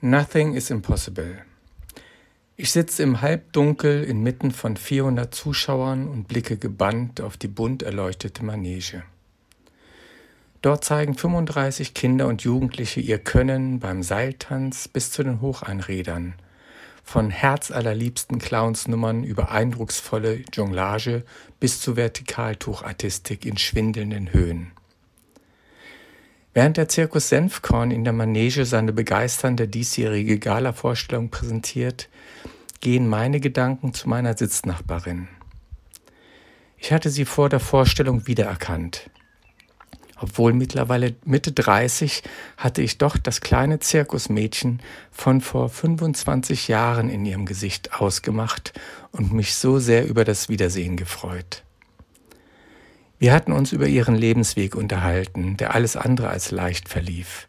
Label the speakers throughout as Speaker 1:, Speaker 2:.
Speaker 1: Nothing is impossible. Ich sitze im Halbdunkel inmitten von 400 Zuschauern und blicke gebannt auf die bunt erleuchtete Manege. Dort zeigen 35 Kinder und Jugendliche ihr Können beim Seiltanz bis zu den Hocheinrädern, von herzallerliebsten Clownsnummern über eindrucksvolle Jonglage bis zu Vertikaltuchartistik in schwindelnden Höhen. Während der Zirkus Senfkorn in der Manege seine begeisternde diesjährige Gala-Vorstellung präsentiert, gehen meine Gedanken zu meiner Sitznachbarin. Ich hatte sie vor der Vorstellung wiedererkannt. Obwohl mittlerweile Mitte 30 hatte ich doch das kleine Zirkusmädchen von vor 25 Jahren in ihrem Gesicht ausgemacht und mich so sehr über das Wiedersehen gefreut. Wir hatten uns über ihren Lebensweg unterhalten, der alles andere als leicht verlief.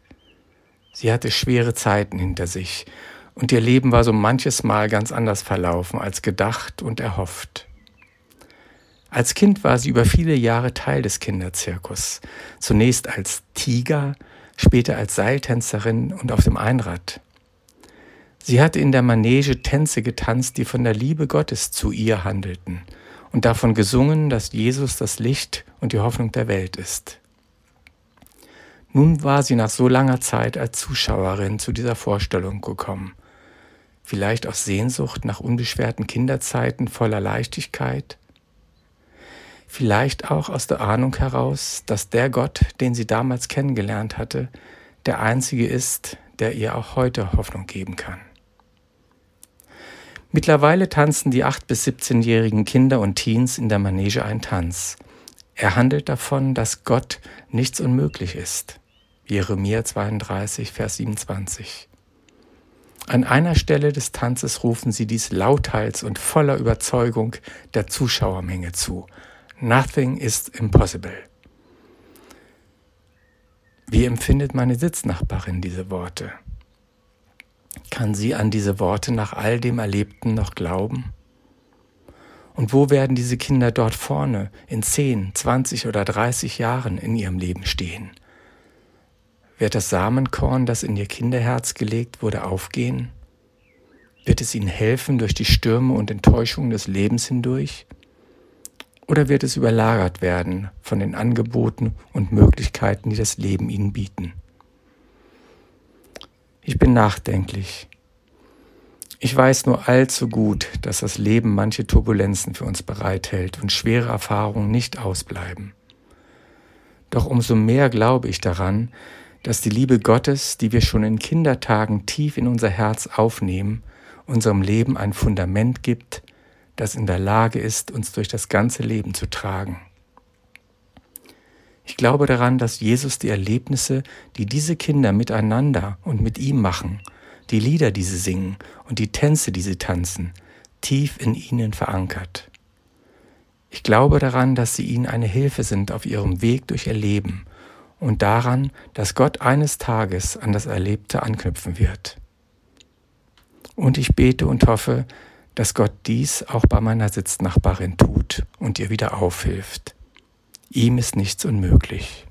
Speaker 1: Sie hatte schwere Zeiten hinter sich, und ihr Leben war so manches Mal ganz anders verlaufen als gedacht und erhofft. Als Kind war sie über viele Jahre Teil des Kinderzirkus, zunächst als Tiger, später als Seiltänzerin und auf dem Einrad. Sie hatte in der Manege Tänze getanzt, die von der Liebe Gottes zu ihr handelten – und davon gesungen, dass Jesus das Licht und die Hoffnung der Welt ist. Nun war sie nach so langer Zeit als Zuschauerin zu dieser Vorstellung gekommen, vielleicht aus Sehnsucht nach unbeschwerten Kinderzeiten voller Leichtigkeit, vielleicht auch aus der Ahnung heraus, dass der Gott, den sie damals kennengelernt hatte, der einzige ist, der ihr auch heute Hoffnung geben kann. Mittlerweile tanzen die 8- bis 17-jährigen Kinder und Teens in der Manege einen Tanz. Er handelt davon, dass Gott nichts unmöglich ist. Jeremia 32, Vers 27. An einer Stelle des Tanzes rufen sie dies lauthals und voller Überzeugung der Zuschauermenge zu. Nothing is impossible. Wie empfindet meine Sitznachbarin diese Worte? Kann sie an diese Worte nach all dem Erlebten noch glauben? Und wo werden diese Kinder dort vorne in 10, 20 oder 30 Jahren in ihrem Leben stehen? Wird das Samenkorn, das in ihr Kinderherz gelegt wurde, aufgehen? Wird es ihnen helfen durch die Stürme und Enttäuschungen des Lebens hindurch? Oder wird es überlagert werden von den Angeboten und Möglichkeiten, die das Leben ihnen bieten? Ich bin nachdenklich. Ich weiß nur allzu gut, dass das Leben manche Turbulenzen für uns bereithält und schwere Erfahrungen nicht ausbleiben. Doch umso mehr glaube ich daran, dass die Liebe Gottes, die wir schon in Kindertagen tief in unser Herz aufnehmen, unserem Leben ein Fundament gibt, das in der Lage ist, uns durch das ganze Leben zu tragen. Ich glaube daran, dass Jesus die Erlebnisse, die diese Kinder miteinander und mit ihm machen, die Lieder, die sie singen und die Tänze, die sie tanzen, tief in ihnen verankert. Ich glaube daran, dass sie ihnen eine Hilfe sind auf ihrem Weg durch ihr Leben und daran, dass Gott eines Tages an das Erlebte anknüpfen wird. Und ich bete und hoffe, dass Gott dies auch bei meiner Sitznachbarin tut und ihr wieder aufhilft. Ihm ist nichts unmöglich.